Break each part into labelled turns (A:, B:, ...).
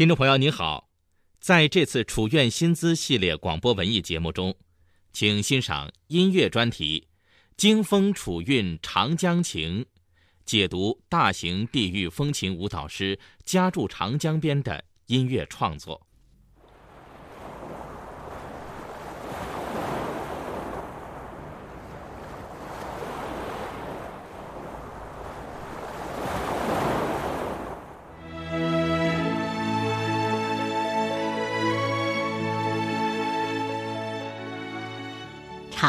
A: 听众朋友您好，在这次楚院新资系列广播文艺节目中，请欣赏音乐专题《惊风楚韵长江情》，解读大型地域风情舞蹈师家住长江边的音乐创作。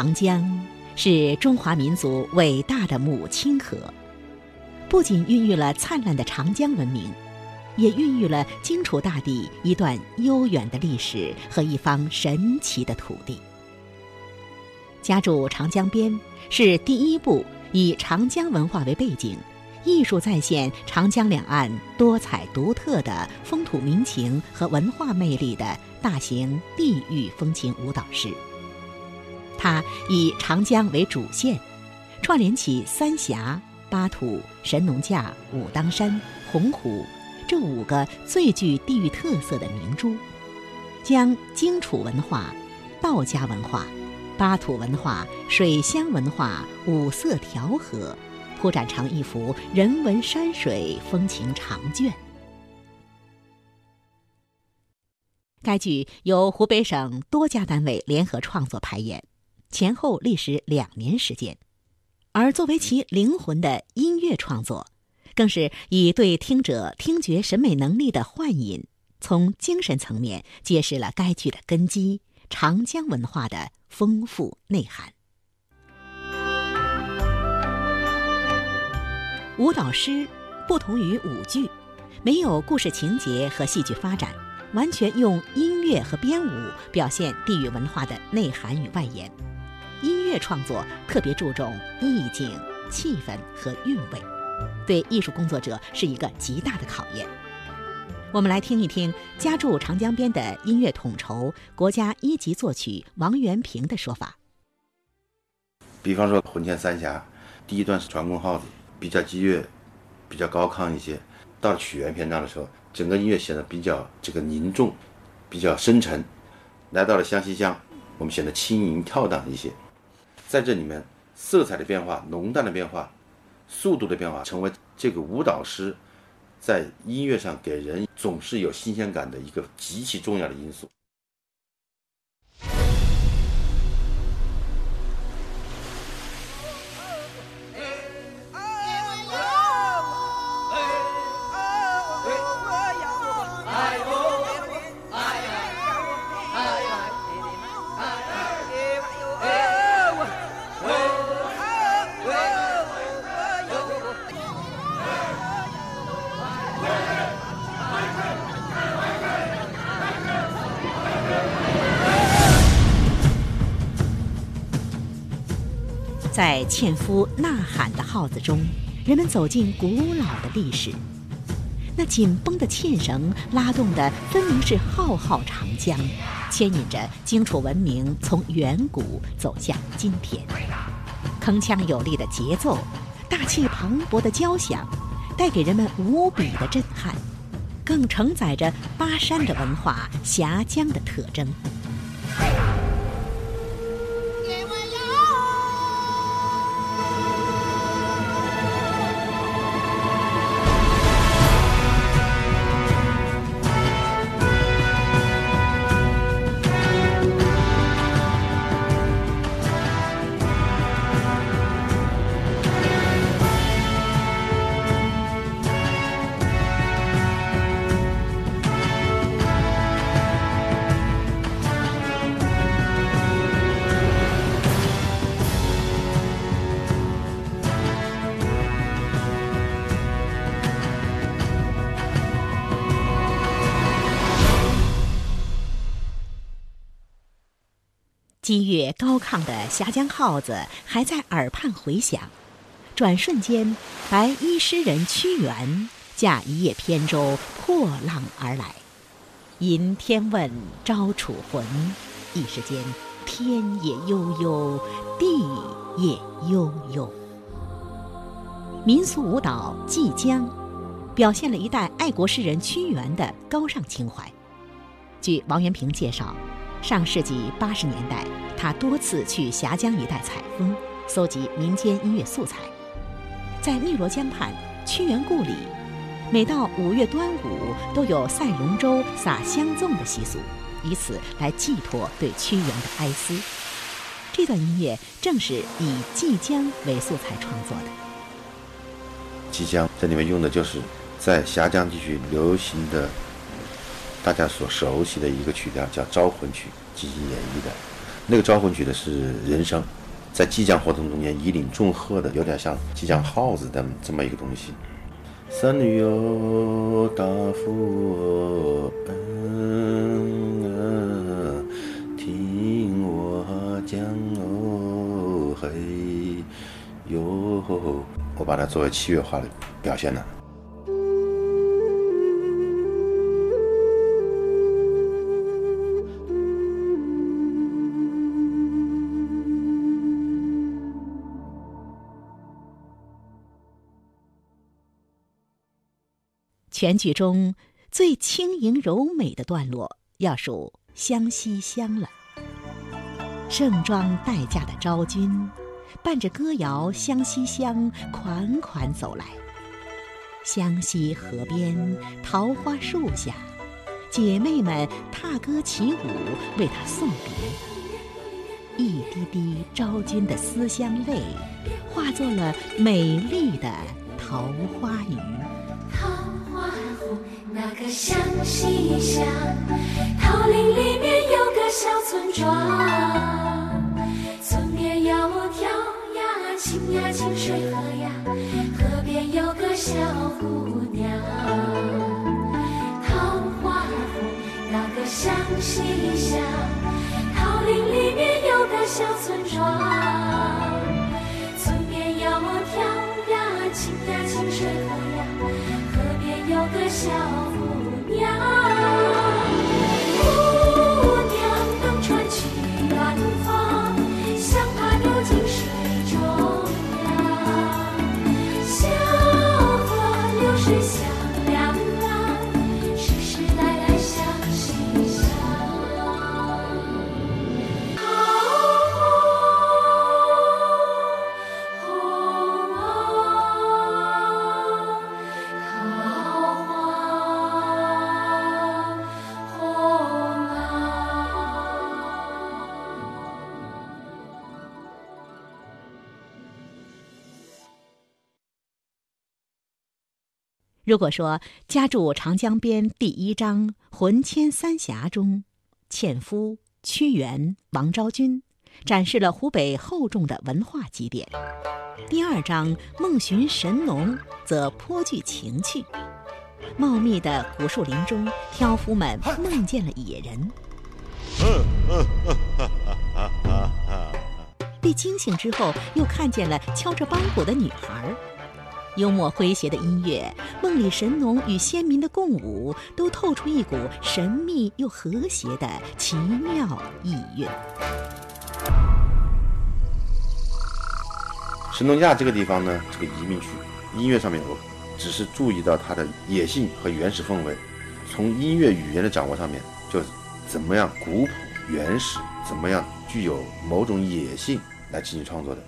B: 长江是中华民族伟大的母亲河，不仅孕育了灿烂的长江文明，也孕育了荆楚大地一段悠远的历史和一方神奇的土地。家住长江边是第一部以长江文化为背景，艺术再现长江两岸多彩独特的风土民情和文化魅力的大型地域风情舞蹈诗。它以长江为主线，串联起三峡、巴土、神农架、武当山、洪湖这五个最具地域特色的明珠，将荆楚文化、道家文化、巴土文化、水乡文化五色调和，铺展成一幅人文山水风情长卷。该剧由湖北省多家单位联合创作排演。前后历时两年时间，而作为其灵魂的音乐创作，更是以对听者听觉审美能力的唤引，从精神层面揭示了该剧的根基——长江文化的丰富内涵。舞蹈诗不同于舞剧，没有故事情节和戏剧发展，完全用音乐和编舞表现地域文化的内涵与外延。乐创作特别注重意境、气氛和韵味，对艺术工作者是一个极大的考验。我们来听一听家住长江边的音乐统筹、国家一级作曲王元平的说法。
C: 比方说《魂牵三峡》，第一段是传宫号子，比较激越，比较高亢一些；到了曲园篇章的时候，整个音乐显得比较这个凝重，比较深沉。来到了湘西江，我们显得轻盈跳荡一些。在这里面，色彩的变化、浓淡的变化、速度的变化，成为这个舞蹈师在音乐上给人总是有新鲜感的一个极其重要的因素。
B: 纤夫呐喊的号子中，人们走进古老的历史。那紧绷的纤绳拉动的分明是浩浩长江，牵引着荆楚文明从远古走向今天。铿锵有力的节奏，大气磅礴的交响，带给人们无比的震撼，更承载着巴山的文化、峡江的特征。激越高亢的峡江号子还在耳畔回响，转瞬间，白衣诗人屈原驾一叶扁舟破浪而来，吟天问招楚魂，一时间天也悠悠，地也悠悠。民俗舞蹈《祭江》，表现了一代爱国诗人屈原的高尚情怀。据王元平介绍，上世纪八十年代，他多次去峡江一带采风，搜集民间音乐素材。在汨罗江畔屈原故里，每到五月端午，都有赛龙舟、撒香粽的习俗，以此来寄托对屈原的哀思。这段音乐正是以祭江为素材创作的。
C: 祭江这里面用的就是在峡江地区流行的。大家所熟悉的一个曲调叫《招魂曲》，进行演绎的。那个《招魂曲》的是人声，在祭江活动中间以领众贺的，有点像祭江号子的这么一个东西。三女哟，大夫嗯，听我讲哦嘿哟，我把它作为器乐化的表现了。
B: 全剧中最轻盈柔美的段落，要数《湘西乡》了。盛装待嫁的昭君，伴着歌谣《湘西乡》款款走来。湘西河边桃花树下，姐妹们踏歌起舞，为她送别。一滴滴昭君的思乡泪，化作了美丽的桃花雨。
D: 那个湘西乡，桃林里面有个小村庄，村边有条呀清呀清水河呀，河边有个小姑娘。桃花湖那个湘西乡，桃林里面有个小村庄，笑。
B: 如果说家住长江边第一章《魂牵三峡》中，纤夫、屈原、王昭君展示了湖北厚重的文化积淀，第二章《梦寻神农》则颇具情趣。茂密的古树林中，挑夫们梦见了野人，被惊醒之后，又看见了敲着梆鼓的女孩。幽默诙谐的音乐，梦里神农与先民的共舞，都透出一股神秘又和谐的奇妙意蕴。
C: 神农架这个地方呢，这个移民区，音乐上面我只是注意到它的野性和原始氛围。从音乐语言的掌握上面，就怎么样古朴原始，怎么样具有某种野性来进行创作的。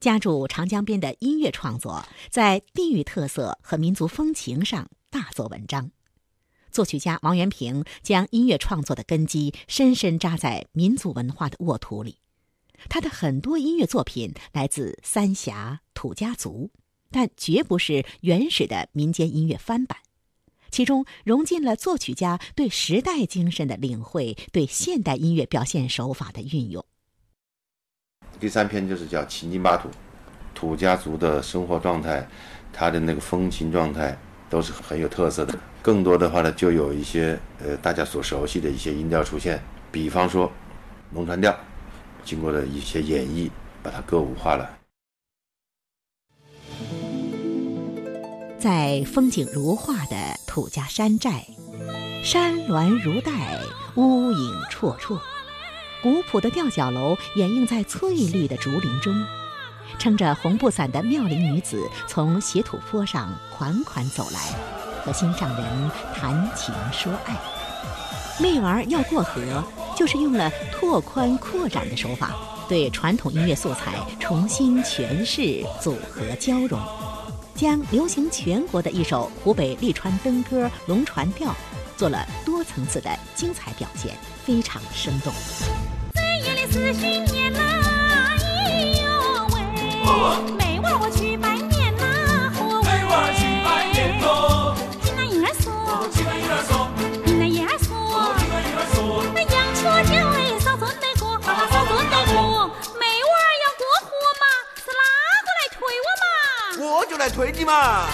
B: 家住长江边的音乐创作，在地域特色和民族风情上大做文章。作曲家王元平将音乐创作的根基深深扎在民族文化的沃土里。他的很多音乐作品来自三峡土家族，但绝不是原始的民间音乐翻版，其中融进了作曲家对时代精神的领会，对现代音乐表现手法的运用。
C: 第三篇就是叫秦晋巴土，土家族的生活状态，他的那个风情状态都是很有特色的。更多的话呢，就有一些呃大家所熟悉的一些音调出现，比方说龙船调，经过了一些演绎，把它歌舞化了。
B: 在风景如画的土家山寨，山峦如带，屋影绰绰，古朴的吊脚楼掩映在翠绿的竹林中，撑着红布伞的妙龄女子从斜土坡上款款走来，和心上人谈情说爱。媚儿要过河，就是用了拓宽扩展的手法，对传统音乐素材重新诠释、组合交融。将流行全国的一首湖北利川灯歌《龙船调》做了多层次的精彩表现，非常生动。
D: 最夜里思绪念呐，喂，妹娃我去拜年呐，
E: 妹娃去拜年喽，
D: 听那婴儿说，
E: 听那婴儿说，
D: 听那婴儿说，
E: 听那婴儿说，
D: 那杨秋秋哎，少孙得过，少孙得过，妹娃要过河嘛，是哪个来推我嘛？
F: 我就来推你嘛！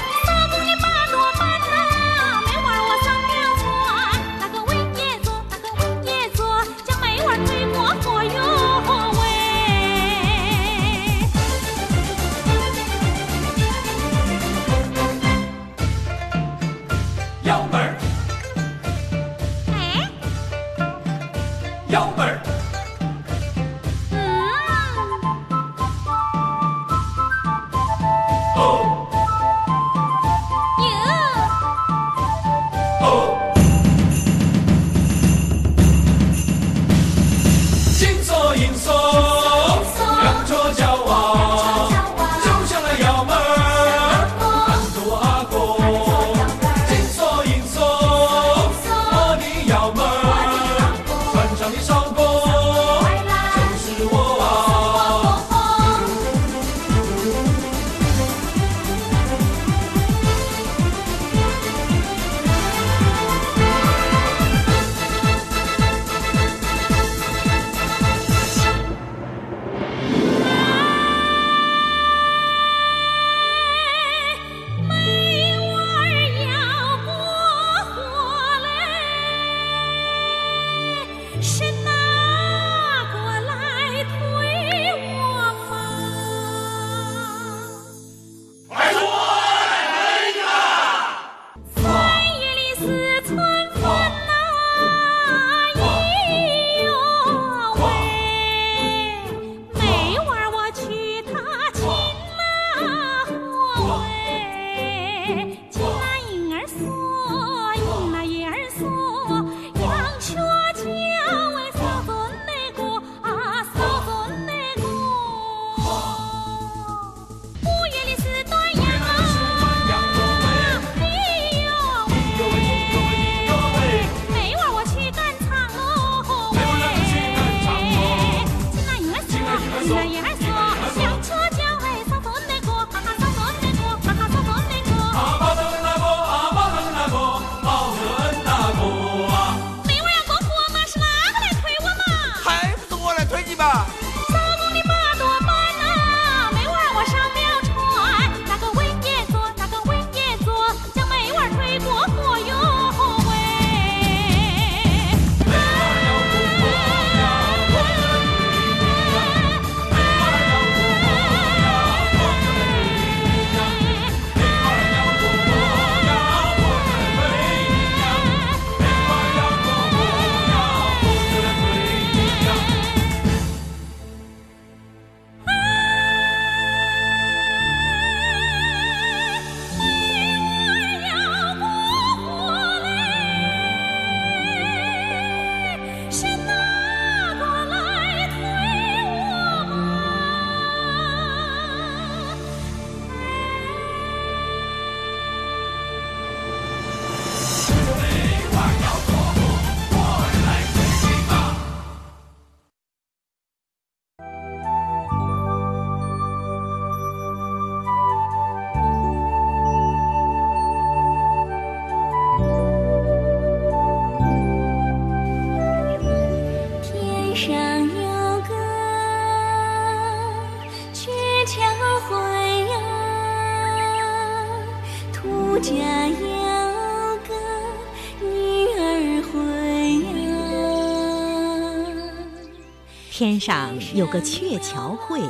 D: 上有个
B: 鹊桥会，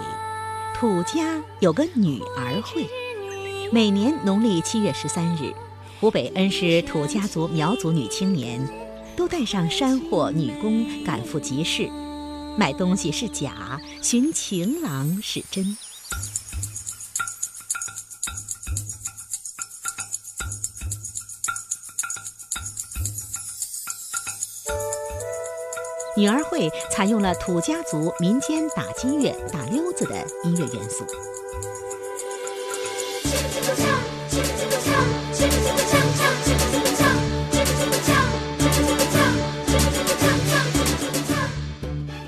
B: 土家有个女儿会。每年农历七月十三日，湖北恩施土家族苗族女青年都带上山货女工赶赴集市，买东西是假，寻情郎是真。女儿会采用了土家族民间打击乐、打溜子的音乐元素。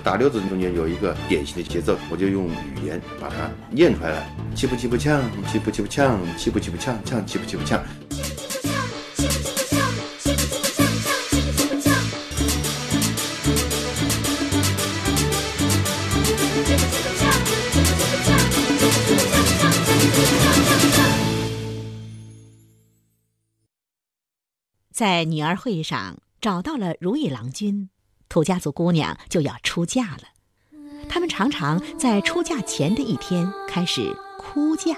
C: 打溜子中间有一个典型的节奏，我就用语言把它念出来了：气不气不呛，气不气不呛，气不气不呛，呛气不气不呛。
B: 在女儿会上找到了如意郎君，土家族姑娘就要出嫁了。他们常常在出嫁前的一天开始哭嫁，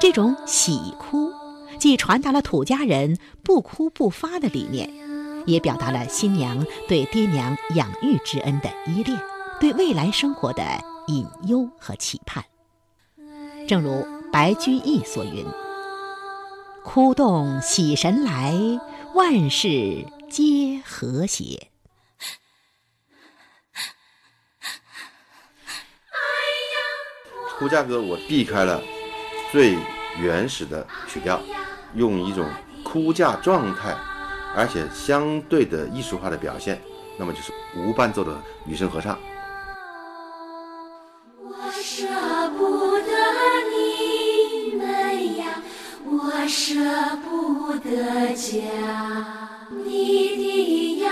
B: 这种喜哭，既传达了土家人不哭不发的理念，也表达了新娘对爹娘养育之恩的依恋，对未来生活的隐忧和期盼。正如白居易所云。哭动喜神来，万事皆和谐。
C: 出嫁歌我避开了最原始的曲调，用一种哭嫁状态，而且相对的艺术化的表现，那么就是无伴奏的女声合唱。
D: 我舍不得舍不得家，你的养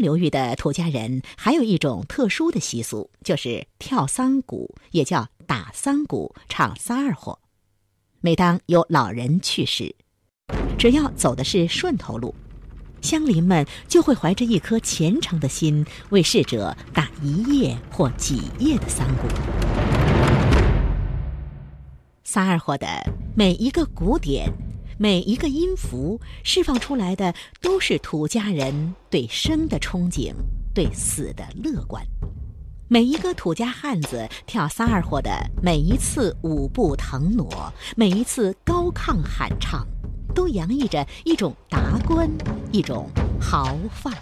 B: 流域的土家人还有一种特殊的习俗，就是跳丧鼓，也叫打丧鼓、唱三二火。每当有老人去世，只要走的是顺头路，乡邻们就会怀着一颗虔诚的心，为逝者打一夜或几夜的丧鼓。三二火的每一个鼓点，每一个音符，释放出来的都是土家人对生的憧憬，对死的乐观。每一个土家汉子跳三二火的每一次舞步腾挪，每一次高亢喊唱，都洋溢着一种达观，一种豪放。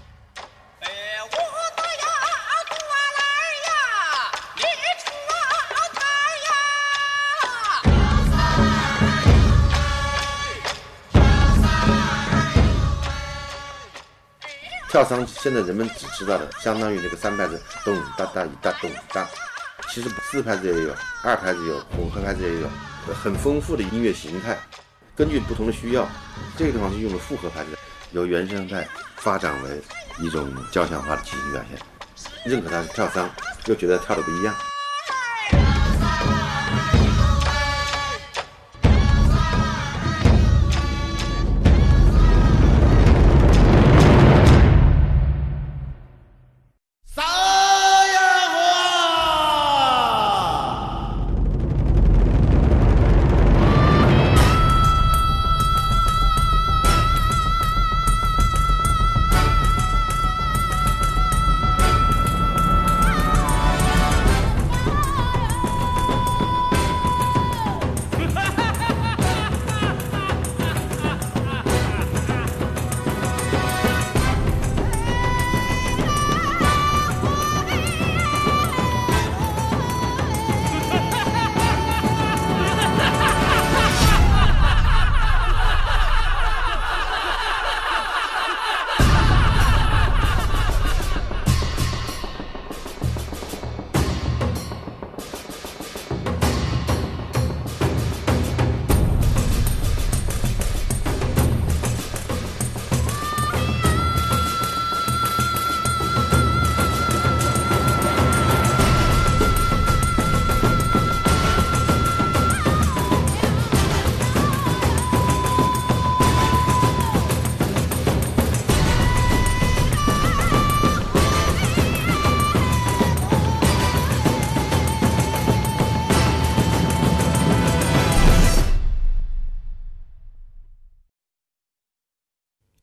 C: 跳桑现在人们只知道的，相当于那个三拍子咚哒哒一哒咚哒，其实四拍子也有，二拍子有，混合拍子也有，很丰富的音乐形态。根据不同的需要，这个地方是用的复合拍子，由原声带发展为一种交响化的即兴表现。认可它是跳桑，又觉得跳的不一样。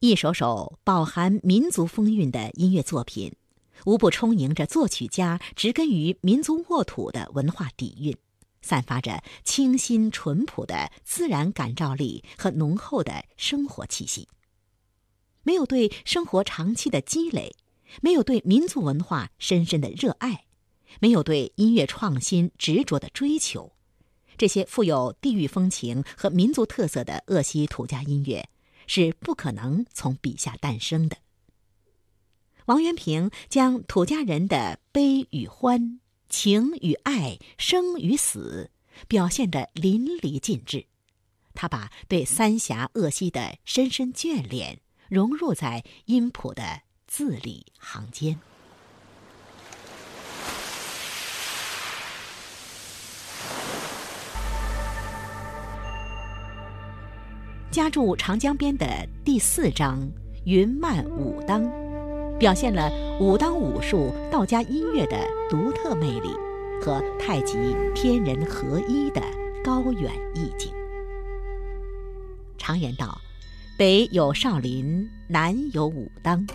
B: 一首首饱含民族风韵的音乐作品，无不充盈着作曲家植根于民族沃土的文化底蕴，散发着清新淳朴的自然感召力和浓厚的生活气息。没有对生活长期的积累，没有对民族文化深深的热爱，没有对音乐创新执着的追求，这些富有地域风情和民族特色的鄂西土家音乐。是不可能从笔下诞生的。王元平将土家人的悲与欢、情与爱、生与死表现得淋漓尽致。他把对三峡鄂西的深深眷恋融入在音谱的字里行间。家住长江边的第四章《云漫武当》，表现了武当武术道家音乐的独特魅力和太极天人合一的高远意境。常言道：“北有少林，南有武当。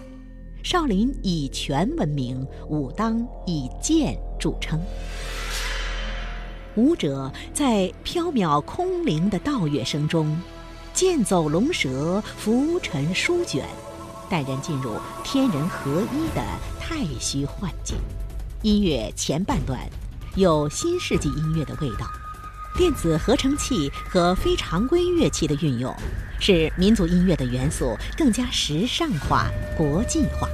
B: 少林以拳闻名，武当以剑著称。”武者在飘渺空灵的道乐声中。剑走龙蛇，浮沉舒卷，带人进入天人合一的太虚幻境。音乐前半段有新世纪音乐的味道，电子合成器和非常规乐器的运用，使民族音乐的元素更加时尚化、国际化。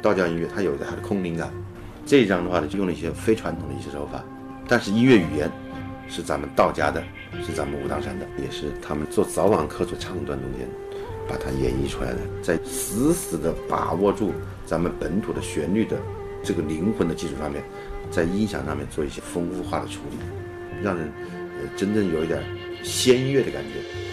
C: 道教音乐，它有它的空灵感。这一张的话呢，就用了一些非传统的一些手法，但是音乐语言是咱们道家的，是咱们武当山的，也是他们做早晚课做唱段中间把它演绎出来的，在死死的把握住咱们本土的旋律的这个灵魂的基础上面，在音响上面做一些丰富化的处理，让人呃真正有一点仙乐的感觉。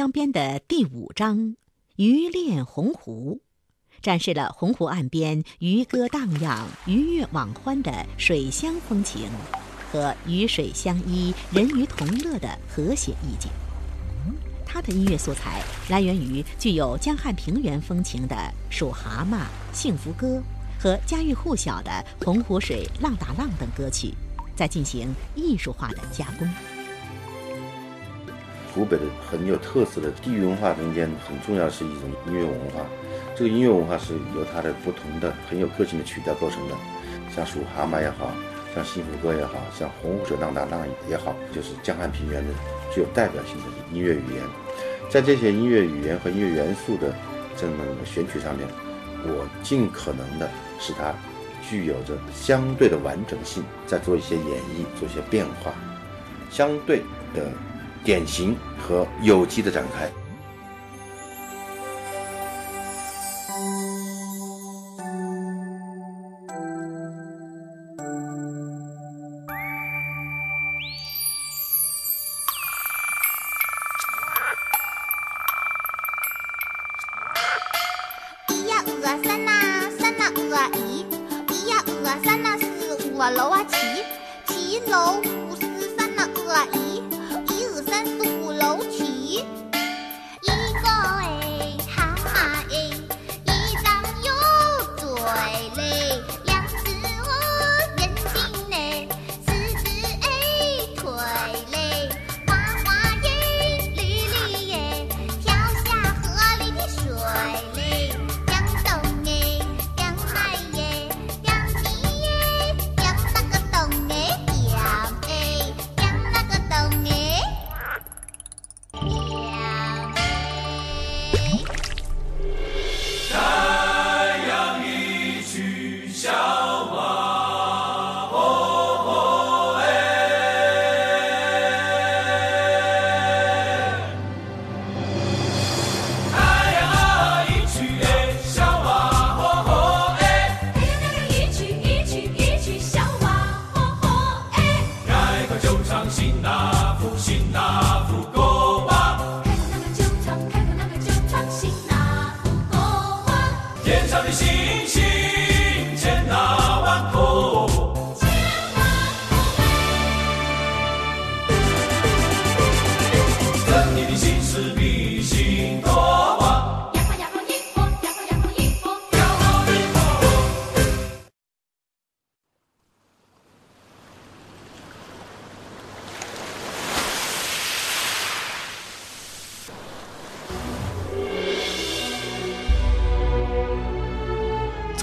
B: 江边的第五章《渔恋洪湖》，展示了洪湖岸边渔歌荡漾、鱼跃网欢的水乡风情和鱼水相依、人鱼同乐的和谐意境。它的音乐素材来源于具有江汉平原风情的《数蛤蟆》《幸福歌》和家喻户晓的《洪湖水浪打浪》等歌曲，在进行艺术化的加工。
C: 湖北的很有特色的地域文化中间很重要的是一种音乐文化，这个音乐文化是由它的不同的很有个性的曲调构成的，像数蛤蟆也好像幸福歌也好像洪湖水浪打浪也好，就是江汉平原的具有代表性的音乐语言。在这些音乐语言和音乐元素的这么选取上面，我尽可能的使它具有着相对的完整性，再做一些演绎，做一些变化，相对的。典型和有机的展开。
F: 咿呀鹅啊三呐三呐鹅啊一，咿呀鹅啊三呐四五啊楼啊七，七楼五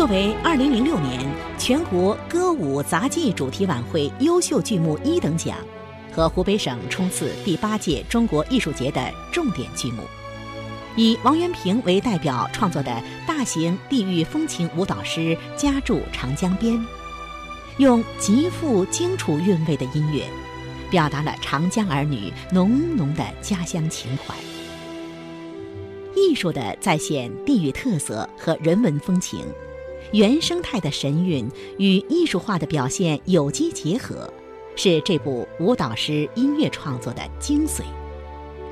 B: 为2006年全国歌舞杂技主题晚会优秀剧目一等奖和湖北省冲刺第八届中国艺术节的重点剧目，以王元平为代表创作的大型地域风情舞蹈诗《家住长江边》，用极富荆楚韵味的音乐，表达了长江儿女浓浓的家乡情怀。艺术的再现地域特色和人文风情，原生态的神韵与艺术化的表现有机结合，是这部舞蹈诗音乐创作的精髓。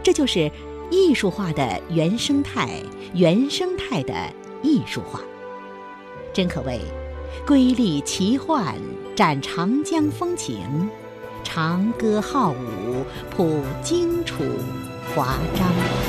B: 这就是艺术化的原生态，原生态的艺术化。真可谓瑰丽奇幻，展长江风情；长歌浩舞，谱荆楚华章。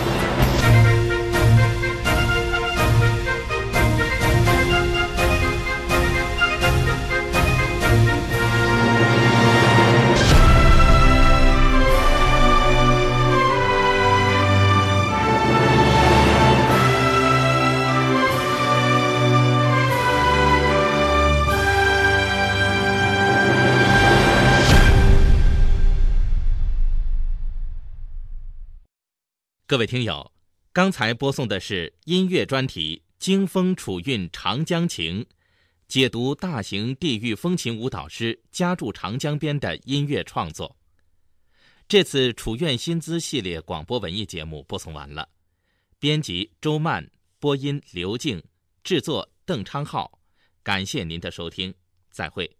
A: 各位听友，刚才播送的是音乐专题《京风楚韵长江情》，解读大型地域风情舞蹈诗《家住长江边》的音乐创作。这次楚苑新姿系列广播文艺节目播送完了，编辑周曼，播音刘静，制作邓昌浩，感谢您的收听，再会。